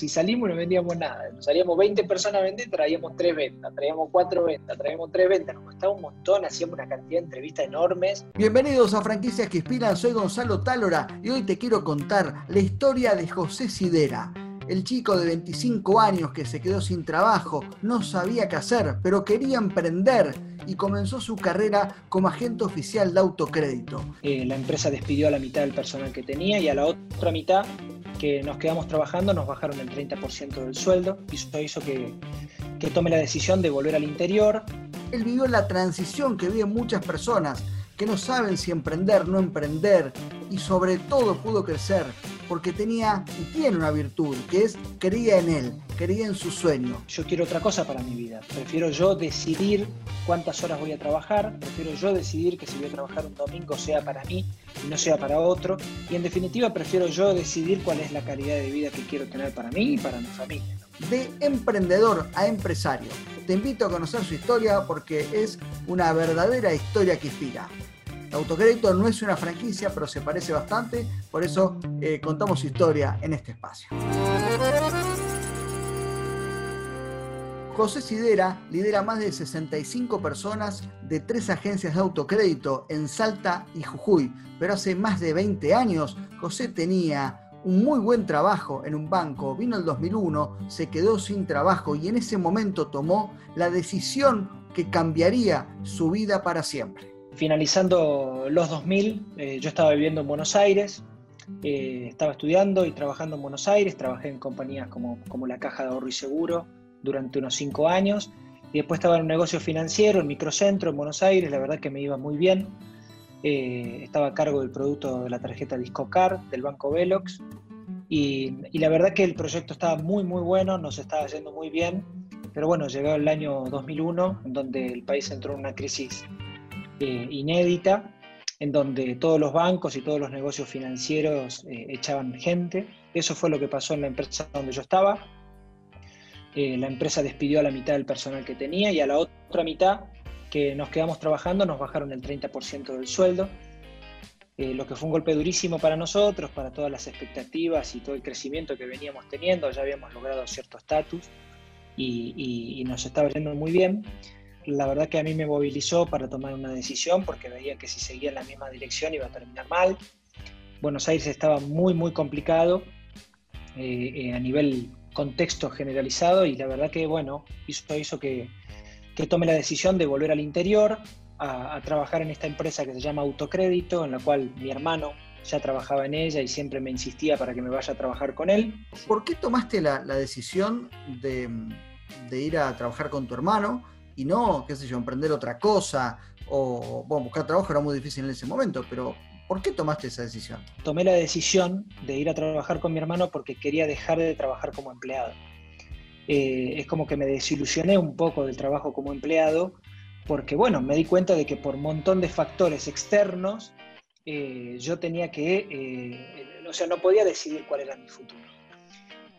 si salimos no vendíamos nada. Salíamos 20 personas a vender, traíamos 3 ventas, traíamos 4 ventas, traíamos 3 ventas. Nos costaba un montón, hacíamos una cantidad de entrevistas enormes. Bienvenidos a Franquicias que Inspiran, soy Gonzalo Tálora y hoy te quiero contar la historia de José Sidera. El chico de 25 años que se quedó sin trabajo, no sabía qué hacer, pero quería emprender y comenzó su carrera como agente oficial de autocrédito. Eh, la empresa despidió a la mitad del personal que tenía y a la otra mitad que nos quedamos trabajando nos bajaron el 30% del sueldo y eso hizo que, que tome la decisión de volver al interior. Él vivió la transición que viven muchas personas que no saben si emprender, no emprender y sobre todo pudo crecer porque tenía y tiene una virtud, que es creía en él, creía en su sueño. Yo quiero otra cosa para mi vida. Prefiero yo decidir cuántas horas voy a trabajar, prefiero yo decidir que si voy a trabajar un domingo sea para mí y no sea para otro. Y en definitiva prefiero yo decidir cuál es la calidad de vida que quiero tener para mí y para mi familia. De emprendedor a empresario. Te invito a conocer su historia porque es una verdadera historia que inspira. Autocrédito no es una franquicia, pero se parece bastante, por eso eh, contamos su historia en este espacio. José Sidera lidera más de 65 personas de tres agencias de autocrédito en Salta y Jujuy, pero hace más de 20 años José tenía un muy buen trabajo en un banco, vino el 2001, se quedó sin trabajo y en ese momento tomó la decisión que cambiaría su vida para siempre finalizando los 2000, eh, yo estaba viviendo en Buenos Aires, eh, estaba estudiando y trabajando en Buenos Aires, trabajé en compañías como, la Caja de Ahorro y Seguro durante unos cinco años, y después estaba en un negocio financiero, en microcentro, en Buenos Aires, la verdad que me iba muy bien. Eh, estaba a cargo del producto de la tarjeta Discocar del banco Velox, y, la verdad que el proyecto estaba muy, muy bueno, nos estaba yendo muy bien, pero bueno, llegó el año 2001, en donde el país entró en una crisis eh, inédita, en donde todos los bancos y todos los negocios financieros eh, echaban gente. Eso fue lo que pasó en la empresa donde yo estaba. Eh, la empresa despidió a la mitad del personal que tenía y a la otra mitad que nos quedamos trabajando nos bajaron el 30% del sueldo, lo que fue un golpe durísimo para nosotros, para todas las expectativas y todo el crecimiento que veníamos teniendo, ya habíamos logrado cierto estatus y, y, nos estaba yendo muy bien la verdad que a mí me movilizó para tomar una decisión porque veía que si seguía en la misma dirección iba a terminar mal. Buenos Aires estaba muy, muy complicado eh, eh, a nivel contexto generalizado y la verdad que, bueno, hizo, hizo que, que tome la decisión de volver al interior a, trabajar en esta empresa que se llama Autocrédito, en la cual mi hermano ya trabajaba en ella y siempre me insistía para que me vaya a trabajar con él. ¿Por qué tomaste la, decisión de, de ir a trabajar con tu hermano? Y no, qué sé yo, emprender otra cosa o bueno, buscar trabajo era muy difícil en ese momento, pero ¿por qué tomaste esa decisión? Tomé la decisión de ir a trabajar con mi hermano porque quería dejar de trabajar como empleado. Eh, es como que me desilusioné un poco del trabajo como empleado porque, bueno, me di cuenta de que por un montón de factores externos eh, yo tenía que, eh, o sea, no podía decidir cuál era mi futuro.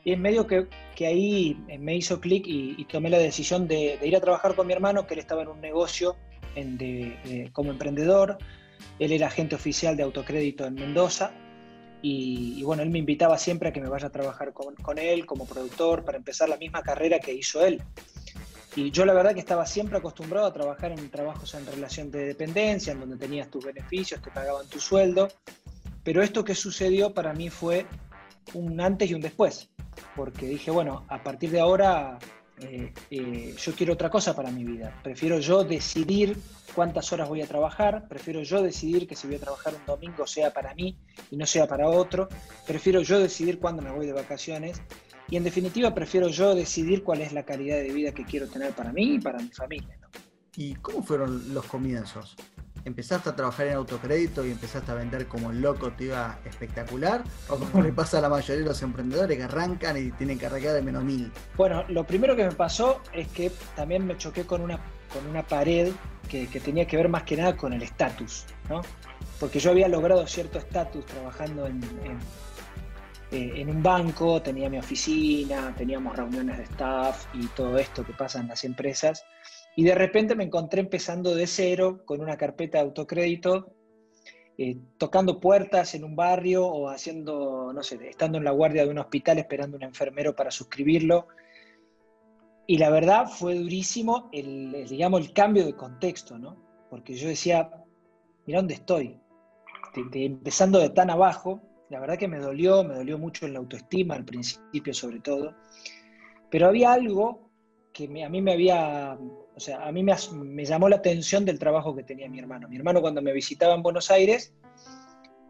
Y en medio que, que ahí me hizo clic y, tomé la decisión de, ir a trabajar con mi hermano, que él estaba en un negocio en de, como emprendedor. Él era agente oficial de autocrédito en Mendoza. Y, bueno, él me invitaba siempre a que me vaya a trabajar con, con, él como productor para empezar la misma carrera que hizo él. Y yo la verdad que estaba siempre acostumbrado a trabajar en trabajos en relación de dependencia, en donde tenías tus beneficios, te pagaban tu sueldo. Pero esto que sucedió para mí fue un antes y un después porque dije, bueno, a partir de ahora eh, eh, yo quiero otra cosa para mi vida. Prefiero yo decidir cuántas horas voy a trabajar, prefiero yo decidir que si voy a trabajar un domingo sea para mí y no sea para otro, prefiero yo decidir cuándo me voy de vacaciones y en definitiva prefiero yo decidir cuál es la calidad de vida que quiero tener para mí y para mi familia. ¿Y cómo fueron los comienzos? Empezaste a trabajar en autocrédito y empezaste a vender como loco, te iba espectacular? ¿O como le pasa a la mayoría de los emprendedores que arrancan y tienen que arrancar de menos mil? Bueno, lo primero que me pasó es que también me choqué con una, con una pared que, tenía que ver más que nada con el estatus, ¿no? Porque yo había logrado cierto estatus trabajando en, eh, en un banco, tenía mi oficina, teníamos reuniones de staff y todo esto que pasa en las empresas. Y de repente me encontré empezando de cero con una carpeta de autocrédito eh, tocando puertas en un barrio o haciendo, no sé, estando en la guardia de un hospital esperando un enfermero para suscribirlo. Y la verdad fue durísimo el, digamos, el cambio de contexto, ¿no? Porque yo decía, mira dónde estoy, empezando de tan abajo, la verdad que me dolió, me dolió mucho en la autoestima al principio sobre todo, pero había algo que a mí me había, o sea, a mí me, me, llamó la atención del trabajo que tenía mi hermano. Mi hermano cuando me visitaba en Buenos Aires,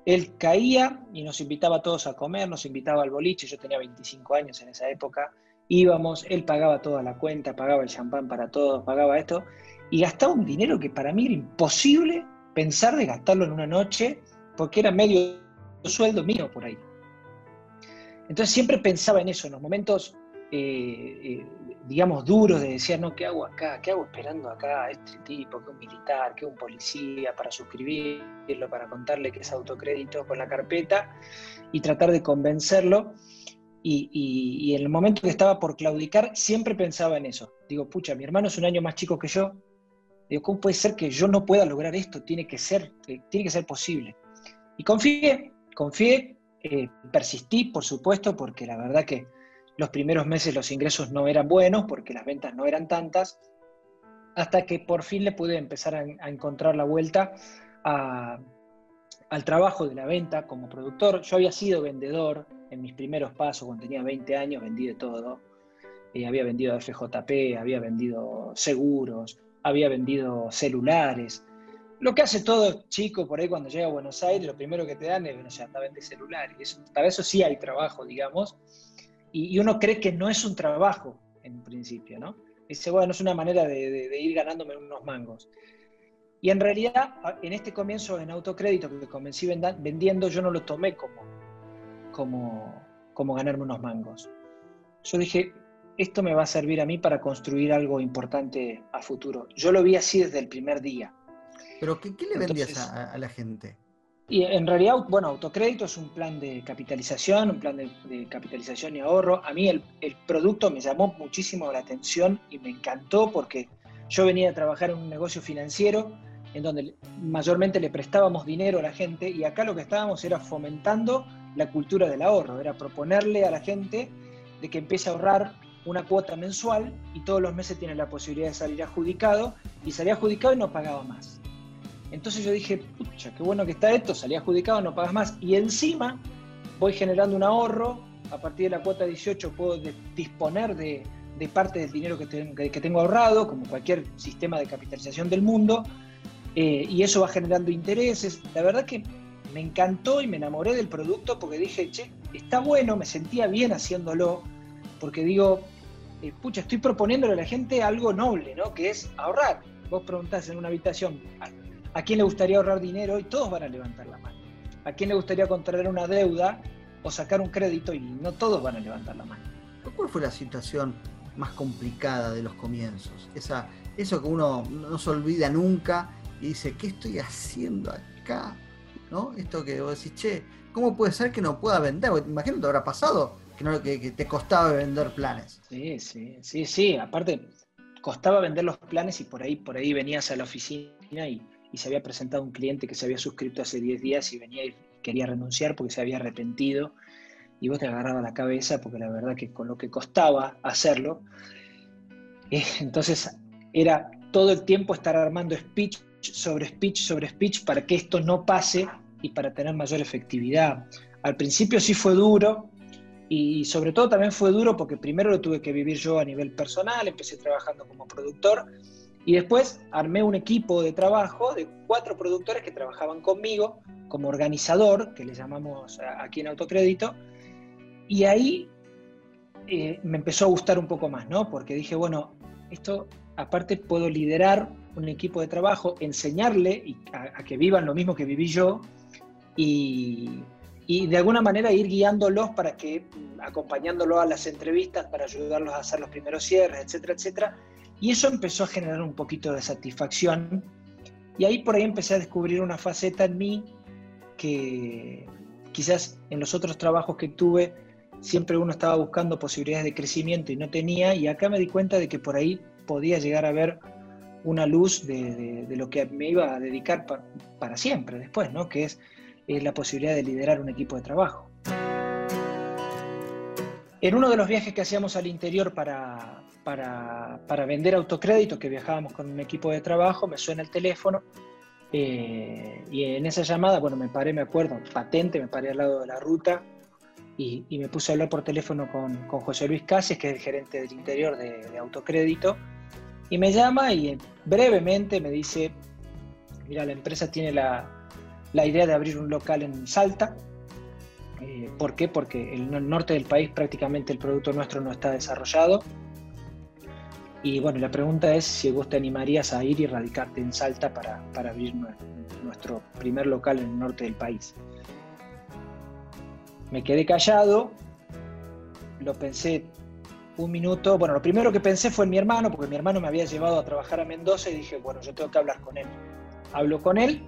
él caía y nos invitaba a todos a comer, nos invitaba al boliche, yo tenía 25 años en esa época, íbamos, él pagaba toda la cuenta, pagaba el champán para todos, pagaba esto, y gastaba un dinero que para mí era imposible pensar de gastarlo en una noche, porque era medio sueldo mío por ahí. Entonces siempre pensaba en eso, en los momentos, eh, eh, digamos, duros de decir, no, ¿qué hago acá? ¿Qué hago esperando acá a este tipo, que un militar, que un policía, para suscribirlo, para contarle que es autocrédito con la carpeta y tratar de convencerlo? Y, en el momento que estaba por claudicar, siempre pensaba en eso. Digo, pucha, mi hermano es un año más chico que yo. Digo, ¿cómo puede ser que yo no pueda lograr esto? Tiene que ser, eh, tiene que ser posible. Y confié, confié, eh, persistí, por supuesto, porque la verdad que los primeros meses los ingresos no eran buenos, porque las ventas no eran tantas, hasta que por fin le pude empezar a, encontrar la vuelta al trabajo de la venta como productor. Yo había sido vendedor en mis primeros pasos, cuando tenía 20 años, vendí de todo. Eh, había vendido FJP, había vendido seguros, había vendido celulares, lo que hace todo chico por ahí cuando llega a Buenos Aires, lo primero que te dan es, bueno, ya vende celular. Y eso, para eso sí hay trabajo, digamos. Y, uno cree que no es un trabajo en principio, ¿no? Dice, bueno, es una manera de, ir ganándome unos mangos. Y en realidad, en este comienzo en autocrédito que comencé vendiendo, yo no lo tomé como, como, como ganarme unos mangos. Yo dije, esto me va a servir a mí para construir algo importante a futuro. Yo lo vi así desde el primer día. Pero ¿qué, le vendías a, la gente? Y en realidad, bueno, autocrédito es un plan de capitalización, un plan de, capitalización y ahorro. A mí el, producto me llamó muchísimo la atención y me encantó porque yo venía a trabajar en un negocio financiero en donde mayormente le prestábamos dinero a la gente y acá lo que estábamos era fomentando la cultura del ahorro, era proponerle a la gente de que empiece a ahorrar una cuota mensual y todos los meses tiene la posibilidad de salir adjudicado y salía adjudicado y no pagaba más. Entonces yo dije, pucha, qué bueno que está esto, salí adjudicado, no pagas más. Y encima voy generando un ahorro, a partir de la cuota 18 puedo disponer de, parte del dinero que, tengo ahorrado, como cualquier sistema de capitalización del mundo, eh, y eso va generando intereses. La verdad que me encantó y me enamoré del producto porque dije, che, está bueno, me sentía bien haciéndolo, porque digo, eh, pucha, estoy proponiéndole a la gente algo noble, ¿no? Que es ahorrar. Vos preguntás en una habitación, ¿A quién le gustaría ahorrar dinero? Y todos van a levantar la mano. ¿A quién le gustaría contraer una deuda o sacar un crédito? Y no todos van a levantar la mano. ¿Cuál fue la situación más complicada de los comienzos? Esa, eso que uno no se olvida nunca y dice, ¿qué estoy haciendo acá? ¿No? Esto que vos decís, che, ¿cómo puede ser que no pueda vender? Imagino que te habrá pasado que, no, que, que te costaba vender planes. Sí, sí, sí, sí. Aparte, costaba vender los planes y por ahí, por ahí venías a la oficina y y se había presentado un cliente que se había suscrito hace 10 días y venía y quería renunciar porque se había arrepentido y vos te agarrabas la cabeza porque la verdad que con lo que costaba hacerlo, eh, entonces era todo el tiempo estar armando speech sobre speech sobre speech para que esto no pase y para tener mayor efectividad. Al principio sí fue duro y sobre todo también fue duro porque primero lo tuve que vivir yo a nivel personal, empecé trabajando como productor y después armé un equipo de trabajo de cuatro productores que trabajaban conmigo como organizador, que le llamamos aquí en Autocrédito, y ahí eh, me empezó a gustar un poco más, ¿no? Porque dije, bueno, esto aparte puedo liderar un equipo de trabajo, enseñarle a, que vivan lo mismo que viví yo y, y, de alguna manera ir guiándolos para que, acompañándolos a las entrevistas, para ayudarlos a hacer los primeros cierres, etcétera, etcétera, y eso empezó a generar un poquito de satisfacción. Y ahí por ahí empecé a descubrir una faceta en mí que quizás en los otros trabajos que tuve siempre uno estaba buscando posibilidades de crecimiento y no tenía. Y acá me di cuenta de que por ahí podía llegar a ver una luz de, lo que me iba a dedicar para siempre después, ¿no? que es, la posibilidad de liderar un equipo de trabajo. En uno de los viajes que hacíamos al interior para, para, vender autocrédito, que viajábamos con un equipo de trabajo, me suena el teléfono eh, y en esa llamada, bueno, me paré, me acuerdo, patente, me paré al lado de la ruta y, me puse a hablar por teléfono con, José Luis Cases, que es el gerente del interior de, autocrédito, y me llama y brevemente me dice, mira, la empresa tiene la, idea de abrir un local en Salta. Eh, ¿Por qué? Porque el norte del país prácticamente el producto nuestro no está desarrollado. Y bueno, la pregunta es si vos te animarías a ir y radicarte en Salta para, para abrir nuestro primer local en el norte del país. Me quedé callado, lo pensé un minuto. Bueno, lo primero que pensé fue en mi hermano, porque mi hermano me había llevado a trabajar a Mendoza y dije, bueno, yo tengo que hablar con él. Hablo con él,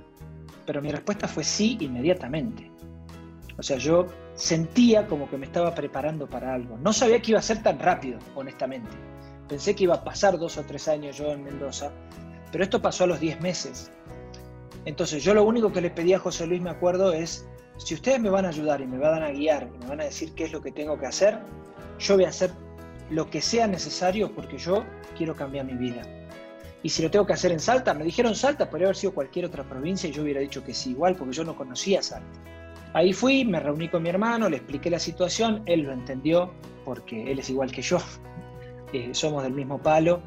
pero mi respuesta fue sí inmediatamente. O sea, yo sentía como que me estaba preparando para algo. No sabía que iba a ser tan rápido, honestamente. Pensé que iba a pasar dos o tres años yo en Mendoza, pero esto pasó a los diez meses. Entonces yo lo único que le pedí a José Luis, me acuerdo, es si ustedes me van a ayudar y me van a guiar y me van a decir qué es lo que tengo que hacer, yo voy a hacer lo que sea necesario porque yo quiero cambiar mi vida. Y si lo tengo que hacer en Salta, me dijeron Salta, podría haber sido cualquier otra provincia y yo hubiera dicho que sí, igual, porque yo no conocía Salta. Ahí fui, me reuní con mi hermano, le expliqué la situación, él lo entendió porque él es igual que yo, eh, somos del mismo palo.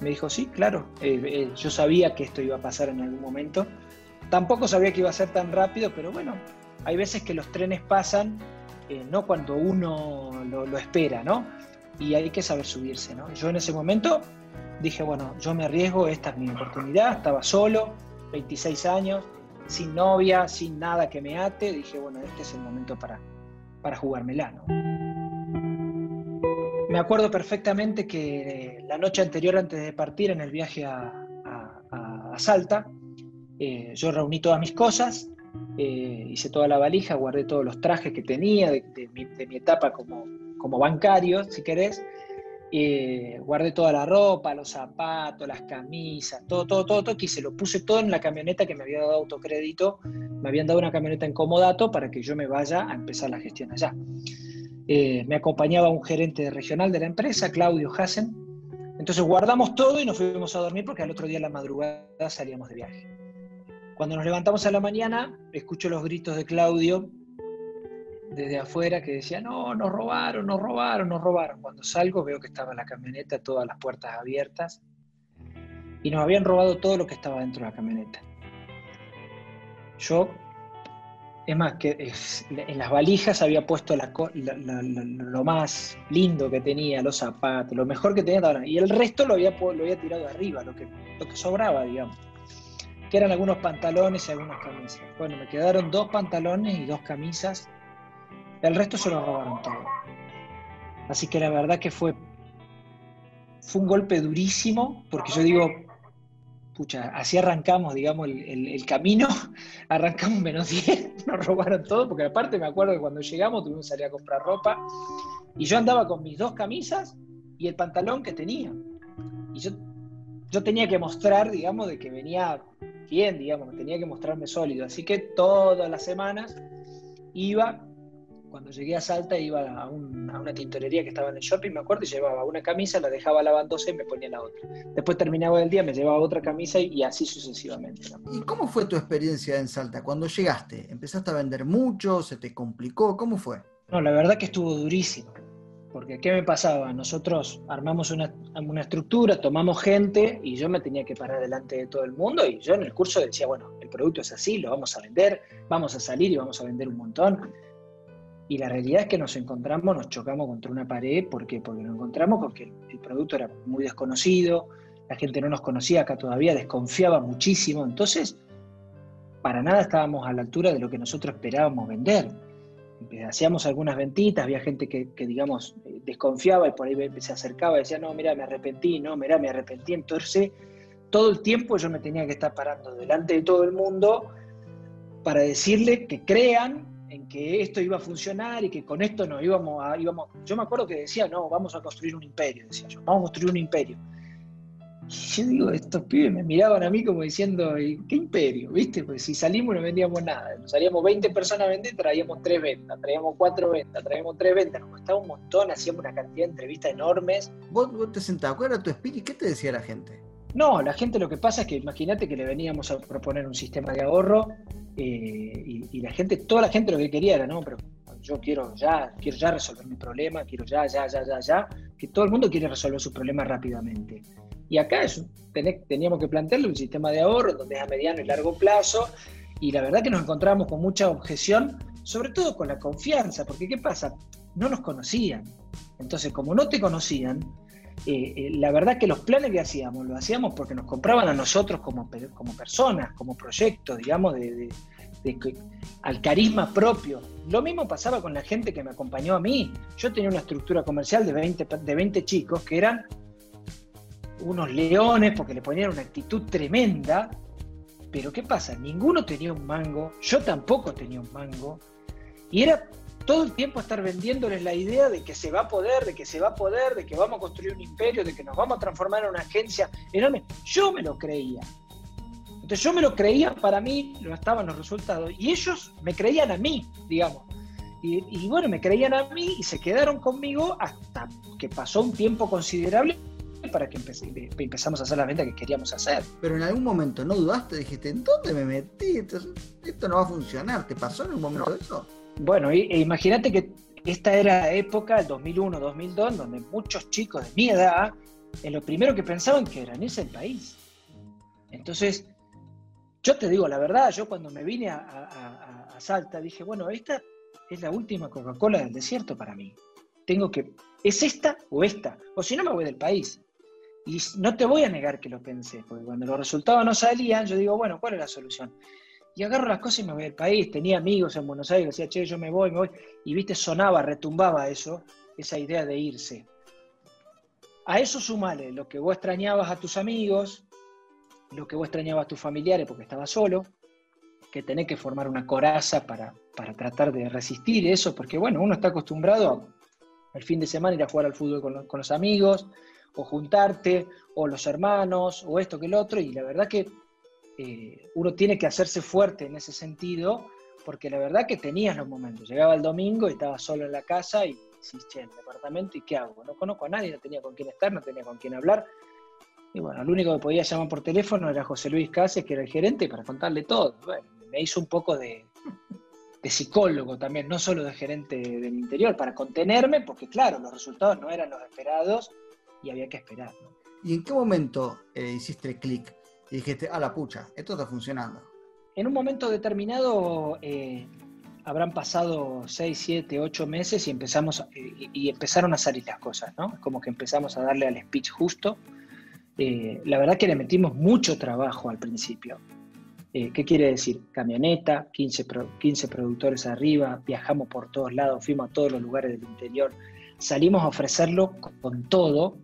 Me dijo, sí, claro, eh, eh, yo sabía que esto iba a pasar en algún momento. Tampoco sabía que iba a ser tan rápido, pero bueno, hay veces que los trenes pasan, eh, no cuando uno lo, espera, ¿no? Y hay que saber subirse, ¿no? Yo en ese momento dije, bueno, yo me arriesgo, esta es mi oportunidad, estaba solo, 26 años, sin novia, sin nada que me ate, dije, bueno, este es el momento para, para jugármela, ¿no? Me acuerdo perfectamente que la noche anterior, antes de partir en el viaje a, Salta, eh, yo reuní todas mis cosas, eh, hice toda la valija, guardé todos los trajes que tenía de, mi, etapa como, como, bancario, si querés. Eh, guardé toda la ropa, los zapatos, las camisas, todo, todo, todo, todo, y se lo puse todo en la camioneta que me había dado autocrédito. Me habían dado una camioneta en comodato para que yo me vaya a empezar la gestión allá. Eh, me acompañaba un gerente regional de la empresa, Claudio Hassen. Entonces guardamos todo y nos fuimos a dormir porque al otro día a la madrugada salíamos de viaje. Cuando nos levantamos a la mañana, escucho los gritos de Claudio desde afuera que decía, no, nos robaron, nos robaron, nos robaron. Cuando salgo veo que estaba la camioneta, todas las puertas abiertas, y nos habían robado todo lo que estaba dentro de la camioneta. Yo, es más, que en las valijas había puesto lo más lindo que tenía, los zapatos, lo mejor que tenía, y el resto lo había, lo había tirado arriba, lo que, lo que sobraba, digamos que eran algunos pantalones y algunas camisas. Bueno, me quedaron dos pantalones y dos camisas. El resto se lo robaron todo. Así que la verdad que fue, fue un golpe durísimo, porque yo digo, pucha, así arrancamos, digamos, el, camino, arrancamos menos 10, nos robaron todo, porque aparte me acuerdo que cuando llegamos tuvimos que salir a comprar ropa, y yo andaba con mis dos camisas y el pantalón que tenía. Y yo, yo tenía que mostrar, digamos, de que venía bien, digamos, tenía que mostrarme sólido. Así que todas las semanas iba, cuando llegué a Salta, iba a, una tintorería que estaba en el shopping, me acuerdo, y llevaba una camisa, la dejaba lavándose y me ponía la otra. Después terminaba el día, me llevaba otra camisa y, así sucesivamente. ¿Y cómo fue tu experiencia en Salta? Cuando llegaste, ¿empezaste a vender mucho? ¿Se te complicó? ¿Cómo fue? No, la verdad que estuvo durísimo. Porque ¿qué me pasaba? Nosotros armamos una, estructura, tomamos gente y yo me tenía que parar delante de todo el mundo y yo en el curso decía, bueno, el producto es así, lo vamos a vender, vamos a salir y vamos a vender un montón. Y la realidad es que nos encontramos, nos chocamos contra una pared, ¿por qué? Porque nos encontramos porque el producto era muy desconocido, la gente no nos conocía acá todavía, desconfiaba muchísimo, entonces para nada estábamos a la altura de lo que nosotros esperábamos vender hacíamos algunas ventitas, había gente que, digamos, desconfiaba y por ahí se acercaba y decía, no, mira, me arrepentí, no, mira, me arrepentí. Entonces, todo el tiempo yo me tenía que estar parando delante de todo el mundo para decirle que crean que esto iba a funcionar y que con esto nos íbamos a... Íbamos, yo me acuerdo que decía, no, vamos a construir un imperio, decía yo, vamos a construir un imperio. yo digo, estos pibes me miraban a mí como diciendo, ¿qué imperio? ¿Viste? Pues si salimos no vendíamos nada. Nos salíamos 20 personas a vender, traíamos 3 ventas, traíamos 4 ventas, traíamos 3 ventas. Nos costaba un montón, hacíamos una cantidad de entrevistas enormes. ¿Vos, te sentabas, ¿cuál era tu espíritu? ¿Qué te decía la gente? No, la gente lo que pasa es que imagínate que le veníamos a proponer un sistema de ahorro eh, y, la gente, toda la gente lo que quería era, no, pero yo quiero ya, quiero ya resolver mi problema, quiero ya, ya, ya, ya, ya, que todo el mundo quiere resolver sus problemas rápidamente. Y acá es, teníamos que plantearle un sistema de ahorro donde es a mediano y largo plazo, y la verdad que nos encontramos con mucha objeción, sobre todo con la confianza, porque ¿qué pasa? No nos conocían. Entonces, como no te conocían, eh, eh, la verdad que los planes que hacíamos, lo hacíamos porque nos compraban a nosotros como, como personas, como proyectos, digamos, de, al carisma propio. Lo mismo pasaba con la gente que me acompañó a mí. Yo tenía una estructura comercial de 20, de 20 chicos que eran unos leones porque le ponían una actitud tremenda. Pero ¿qué pasa? Ninguno tenía un mango, yo tampoco tenía un mango. Y era todo el tiempo estar vendiéndoles la idea de que se va a poder, de que se va a poder, de que vamos a construir un imperio, de que nos vamos a transformar en una agencia enorme. Yo me lo creía. Entonces yo me lo creía para mí, no estaban los resultados. Y ellos me creían a mí, digamos. Y, bueno, me creían a mí y se quedaron conmigo hasta que pasó un tiempo considerable para que empezamos a hacer la venta que queríamos hacer. Pero en algún momento no dudaste, dijiste, ¿en dónde me metí? Esto, no va a funcionar. ¿Te pasó en un momento eso? Bueno, e imagínate que esta era la época, el 2001, 2002, donde muchos chicos de mi edad, en lo primero que pensaban que era en ese país. Entonces, yo te digo la verdad, yo cuando me vine a, a Salta dije, bueno, esta es la última Coca-Cola del desierto para mí. Tengo que, ¿es esta o esta? O si no, me voy del país. Y no te voy a negar que lo pensé, porque cuando los resultados no salían, yo digo, bueno, ¿cuál es la solución? Y agarro las cosas y me voy del país. Tenía amigos en Buenos Aires, decía, che, yo me voy, me voy. Y viste, sonaba, retumbaba eso, esa idea de irse. A eso sumale lo que vos extrañabas a tus amigos, lo que vos extrañabas a tus familiares porque estabas solo, que tenés que formar una coraza para, para tratar de resistir eso, porque bueno, uno está acostumbrado el fin de semana ir a jugar al fútbol con, con los amigos, o juntarte, o los hermanos, o esto que el otro, y la verdad que eh, uno tiene que hacerse fuerte en ese sentido, porque la verdad que tenías los momentos. Llegaba el domingo y estaba solo en la casa y decís, che, en el departamento, ¿y qué hago? No conozco a nadie, no tenía con quién estar, no tenía con quién hablar. Y bueno, el único que podía llamar por teléfono era José Luis Cáceres, que era el gerente, para contarle todo. Me hizo un poco de, psicólogo también, no solo de gerente del interior, para contenerme, porque claro, los resultados no eran los esperados y había que esperar. ¿Y en qué momento eh, hiciste clic y dijiste, a la pucha, esto está funcionando? En un momento determinado eh, habrán pasado 6, 7, 8 meses y, empezamos, eh, y empezaron a salir las cosas, ¿no? Como que empezamos a darle al speech justo. la verdad que le metimos mucho trabajo al principio. ¿Qué quiere decir? Camioneta, 15, 15 productores arriba, viajamos por todos lados, fuimos a todos los lugares del interior, salimos a ofrecerlo con todo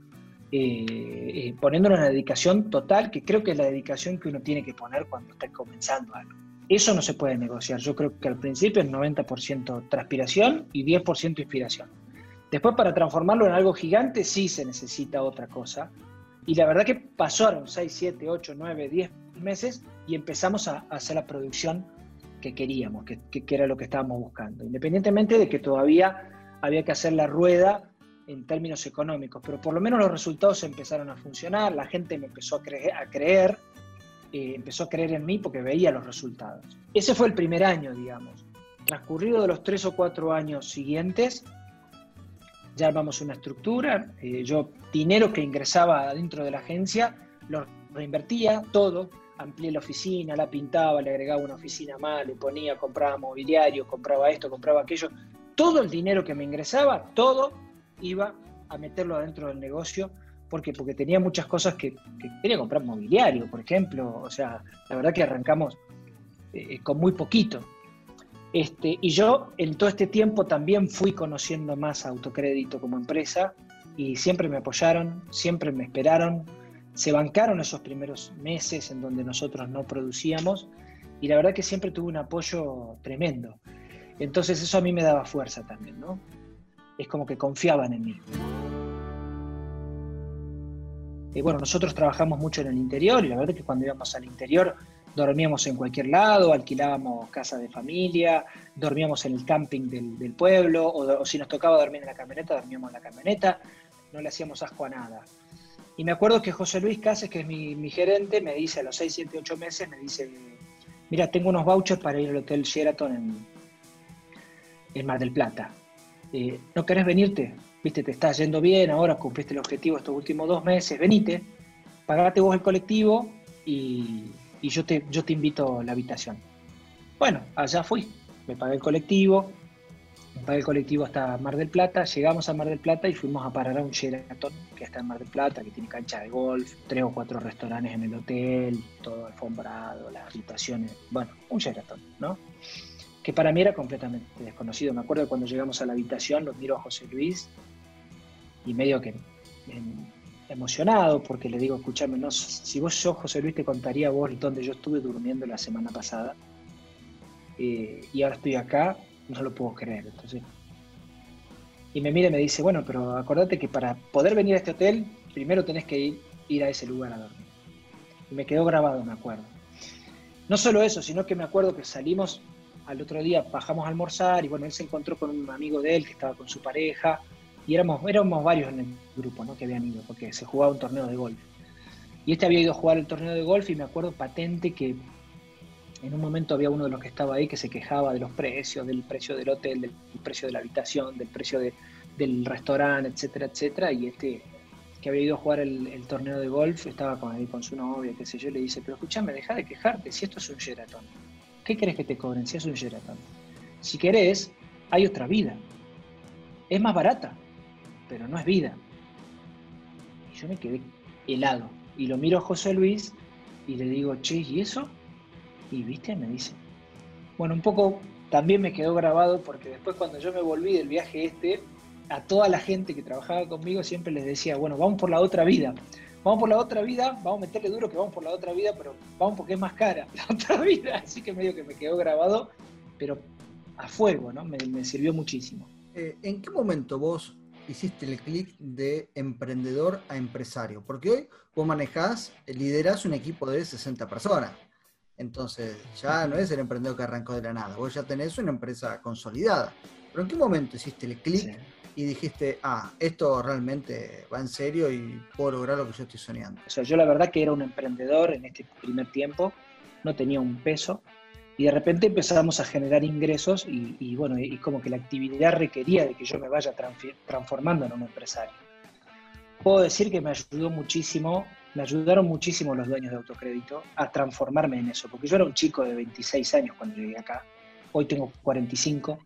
eh, eh, poniéndolo en la dedicación total, que creo que es la dedicación que uno tiene que poner cuando está comenzando algo. Eso no se puede negociar. Yo creo que al principio es 90% transpiración y 10% inspiración. Después para transformarlo en algo gigante sí se necesita otra cosa. Y la verdad que pasaron 6, 7, 8, 9, 10 meses y empezamos a, hacer la producción que queríamos, que, que, era lo que estábamos buscando. Independientemente de que todavía había que hacer la rueda en términos económicos, pero por lo menos los resultados empezaron a funcionar, la gente me empezó a, creer, a creer eh, empezó a creer en mí porque veía los resultados. Ese fue el primer año, digamos. Transcurrido de los tres o cuatro años siguientes, ya armamos una estructura, eh, yo dinero que ingresaba dentro de la agencia, lo reinvertía todo, amplié la oficina, la pintaba, le agregaba una oficina más, le ponía, compraba mobiliario, compraba esto, compraba aquello, todo el dinero que me ingresaba, todo iba a meterlo adentro del negocio porque, porque tenía muchas cosas que, quería comprar mobiliario, por ejemplo. O sea, la verdad que arrancamos eh, con muy poquito. Este, y yo en todo este tiempo también fui conociendo más autocrédito como empresa y siempre me apoyaron, siempre me esperaron, se bancaron esos primeros meses en donde nosotros no producíamos y la verdad que siempre tuve un apoyo tremendo. Entonces eso a mí me daba fuerza también, ¿no? Es como que confiaban en mí. Eh, bueno, nosotros trabajamos mucho en el interior y la verdad es que cuando íbamos al interior dormíamos en cualquier lado, alquilábamos casa de familia, dormíamos en el camping del, pueblo, o, si nos tocaba dormir en la camioneta, dormíamos en la camioneta, no le hacíamos asco a nada. Y me acuerdo que José Luis Cases, que es mi, gerente, me dice a los 6, 7, 8 meses, me dice, mira, tengo unos vouchers para ir al Hotel Sheraton en, en Mar del Plata. Eh, ¿No querés venirte? Viste, te estás yendo bien, ahora cumpliste el objetivo estos últimos dos meses, venite, pagate vos el colectivo y, y yo te, yo te invito a la habitación. Bueno, allá fui, me pagué el colectivo, me pagué el colectivo hasta Mar del Plata, llegamos a Mar del Plata y fuimos a parar a un Sheraton que está en Mar del Plata, que tiene cancha de golf, tres o cuatro restaurantes en el hotel, todo alfombrado, las habitaciones, bueno, un Sheraton, ¿no? Que para mí era completamente desconocido. Me acuerdo cuando llegamos a la habitación, lo miro a José Luis y medio que emocionado porque le digo, escúchame, no, si vos yo, José Luis, te contaría vos donde yo estuve durmiendo la semana pasada eh, y ahora estoy acá, no lo puedo creer. Entonces, y me mira y me dice, bueno, pero acordate que para poder venir a este hotel, primero tenés que ir, ir a ese lugar a dormir. Y me quedó grabado, me acuerdo. No solo eso, sino que me acuerdo que salimos al otro día, bajamos a almorzar y bueno, él se encontró con un amigo de él que estaba con su pareja y éramos, éramos varios en el grupo ¿no? que habían ido, porque se jugaba un torneo de golf. Y este había ido a jugar el torneo de golf y me acuerdo patente que en un momento había uno de los que estaba ahí que se quejaba de los precios, del precio del hotel, del precio de la habitación, del precio del restaurante, etcétera, etcétera. Y este que había ido a jugar el, torneo de golf estaba con, ahí con su novia, qué sé yo, le dice, pero escúchame, deja de quejarte, si esto es un Sheraton, ¿qué querés que te cobren si es un Sheraton? Si querés, hay otra vida, es más barata, pero no es vida. Y yo me quedé helado. Y lo miro a José Luis y le digo, che, ¿y eso? Y viste, me dice. Bueno, un poco también me quedó grabado porque después cuando yo me volví del viaje este, a toda la gente que trabajaba conmigo siempre les decía, bueno, vamos por la otra vida. Vamos por la otra vida, vamos a meterle duro que vamos por la otra vida, pero vamos porque es más cara la otra vida. Así que medio que me quedó grabado, pero a fuego, ¿no? Me, sirvió muchísimo. Eh, ¿En qué momento vos hiciste el clic de emprendedor a empresario? Porque hoy vos manejás, liderás un equipo de 60 personas. Entonces, ya no es el emprendedor que arrancó de la nada, vos ya tenés una empresa consolidada. Pero ¿en qué momento hiciste el clic y dijiste, ah, esto realmente va en serio y puedo lograr lo que yo estoy soñando? O sea, yo la verdad que era un emprendedor en este primer tiempo, no tenía un peso, y de repente empezamos a generar ingresos y, bueno, y como que la actividad requería de que yo me vaya transformando en un empresario. Puedo decir que me ayudó muchísimo, me ayudaron muchísimo los dueños de autocrédito a transformarme en eso, porque yo era un chico de 26 años cuando llegué acá, hoy tengo 45,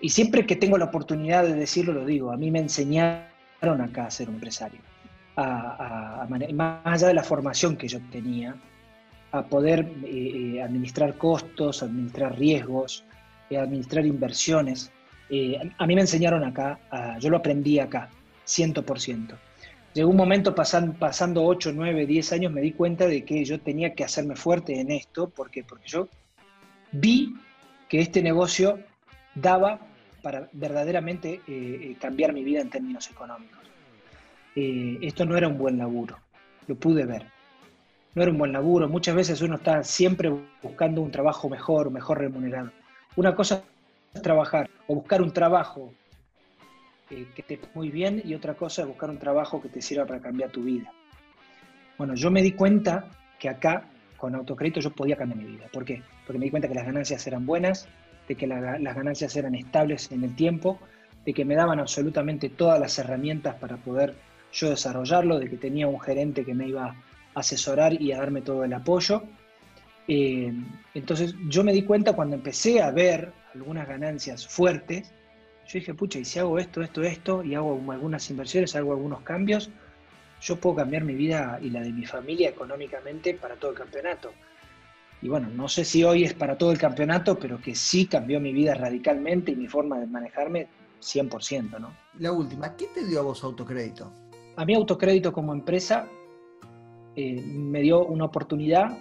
y siempre que tengo la oportunidad de decirlo lo digo, a mí me enseñaron acá a ser un empresario, más allá de la formación que yo tenía, a poder eh, eh, administrar costos, administrar riesgos, eh, administrar inversiones. a mí me enseñaron acá, yo lo aprendí acá, 100%. Llegó un momento pasan, pasando 8, 9, 10 años, me di cuenta de que yo tenía que hacerme fuerte en esto, porque porque yo vi que este negocio daba para verdaderamente cambiar mi vida en términos económicos. esto no era un buen laburo, lo pude ver no era un buen laburo. Muchas veces uno está siempre buscando un trabajo mejor, mejor remunerado. Una cosa es trabajar o buscar un trabajo eh, que te muy bien y otra cosa es buscar un trabajo que te sirva para cambiar tu vida. Bueno, yo me di cuenta que acá, con autocrédito, yo podía cambiar mi vida. ¿Por qué? Porque me di cuenta que las ganancias eran buenas, de que las ganancias eran estables en el tiempo, de que me daban absolutamente todas las herramientas para poder yo desarrollarlo, de que tenía un gerente que me iba asesorar y a darme todo el apoyo. Eh, entonces yo me di cuenta cuando empecé a ver algunas ganancias fuertes, yo dije, pucha, y si hago esto, esto, esto, y hago algunas inversiones, hago algunos cambios, yo puedo cambiar mi vida y la de mi familia económicamente para todo el campeonato. Y bueno, no sé si hoy es para todo el campeonato, pero que sí cambió mi vida radicalmente y mi forma de manejarme 100%, ¿no? La última, ¿qué te dio a vos autocrédito? A mí autocrédito como empresa eh, me dio una oportunidad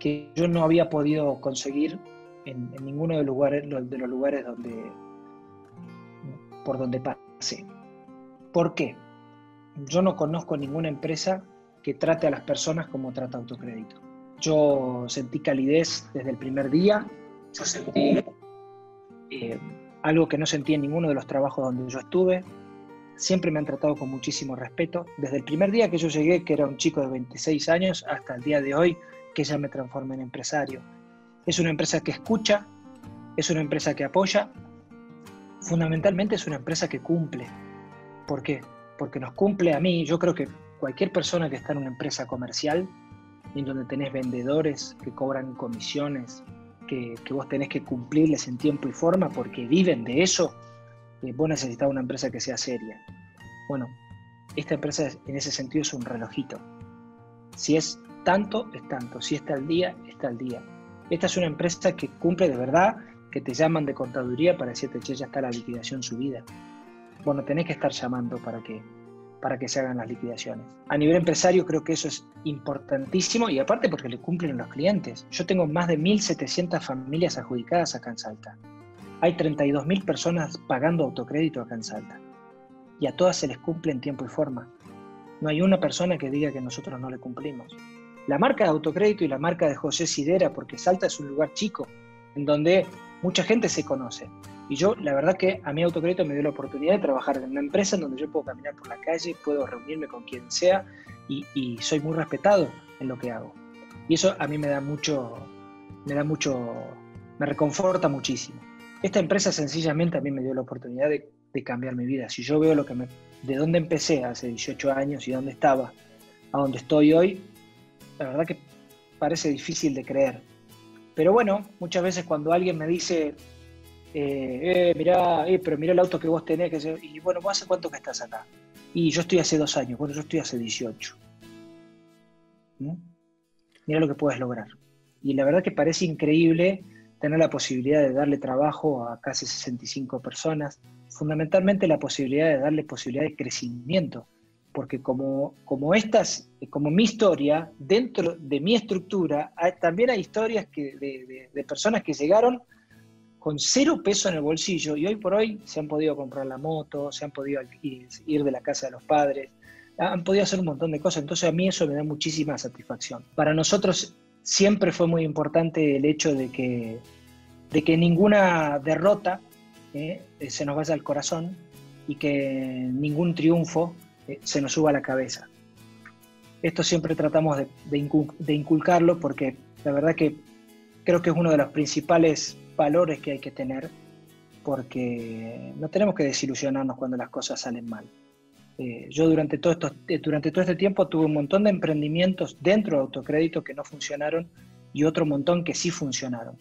que yo no había podido conseguir en, ninguno de los lugares, de los lugares donde, por donde pasé. ¿Por qué? yo no conozco ninguna empresa que trate a las personas como trata Autocrédito. Yo sentí calidez desde el primer día, yo sentí eh, algo que no sentí en ninguno de los trabajos donde yo estuve. Siempre me han tratado con muchísimo respeto. Desde el primer día que yo llegué, que era un chico de 26 años, hasta el día de hoy, que ya me transformé en empresario. Es una empresa que escucha, es una empresa que apoya, fundamentalmente es una empresa que cumple. ¿Por qué? Porque nos cumple a mí. Yo creo que cualquier persona que está en una empresa comercial, en donde tenés vendedores que cobran comisiones, que, vos tenés que cumplirles en tiempo y forma porque viven de eso, eh, vos necesitas una empresa que sea seria. Bueno, esta empresa en ese sentido es un relojito. Si es tanto, es tanto. Si está al día, está al día. Esta es una empresa que cumple de verdad, que te llaman de contaduría para decirte, che, ya está la liquidación subida. Bueno, tenés que estar llamando para que, para que se hagan las liquidaciones. A nivel empresario creo que eso es importantísimo y aparte porque le cumplen los clientes. Yo tengo más de 1.700 familias adjudicadas acá en Salta. Hay 32.000 personas pagando autocrédito acá en Salta. Y a todas se les cumple en tiempo y forma. No hay una persona que diga que nosotros no le cumplimos. La marca de autocrédito y la marca de José Sidera, porque Salta es un lugar chico, en donde mucha gente se conoce. Y yo, la verdad que a mi autocrédito me dio la oportunidad de trabajar en una empresa en donde yo puedo caminar por la calle, puedo reunirme con quien sea y, soy muy respetado en lo que hago. Y eso a mí me da mucho, me da mucho, me reconforta muchísimo. Esta empresa sencillamente a mí me dio la oportunidad de, cambiar mi vida. Si yo veo lo que me, de dónde empecé hace 18 años y dónde estaba, a dónde estoy hoy, la verdad que parece difícil de creer. Pero bueno, muchas veces cuando alguien me dice, eh, eh, mirá, eh, pero mirá el auto que vos tenés, que y bueno, ¿vos hace cuánto que estás acá? Y yo estoy hace dos años, bueno, yo estoy hace 18. ¿Mm? Mira lo que puedes lograr. Y la verdad que parece increíble tener la posibilidad de darle trabajo a casi 65 personas, fundamentalmente la posibilidad de darle posibilidad de crecimiento, porque como, como estas, como mi historia, dentro de mi estructura, también hay historias que, de, de personas que llegaron con cero peso en el bolsillo y hoy por hoy se han podido comprar la moto, se han podido ir de la casa de los padres, han podido hacer un montón de cosas, entonces a mí eso me da muchísima satisfacción. Para nosotros siempre fue muy importante el hecho de que, de que ninguna derrota eh, se nos vaya al corazón y que ningún triunfo eh, se nos suba a la cabeza. Esto siempre tratamos de, de inculcarlo porque la verdad que creo que es uno de los principales valores que hay que tener, porque no tenemos que desilusionarnos cuando las cosas salen mal. Eh, yo durante todo, esto, eh, durante todo este tiempo tuve un montón de emprendimientos dentro de autocrédito que no funcionaron y otro montón que sí funcionaron.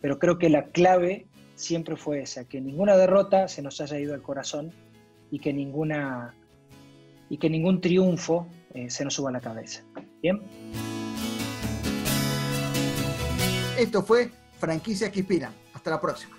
Pero creo que la clave siempre fue esa, que ninguna derrota se nos haya ido al corazón y que, ninguna, y que ningún triunfo eh, se nos suba a la cabeza. ¿Bien? Esto fue franquicias que inspiran. Hasta la próxima.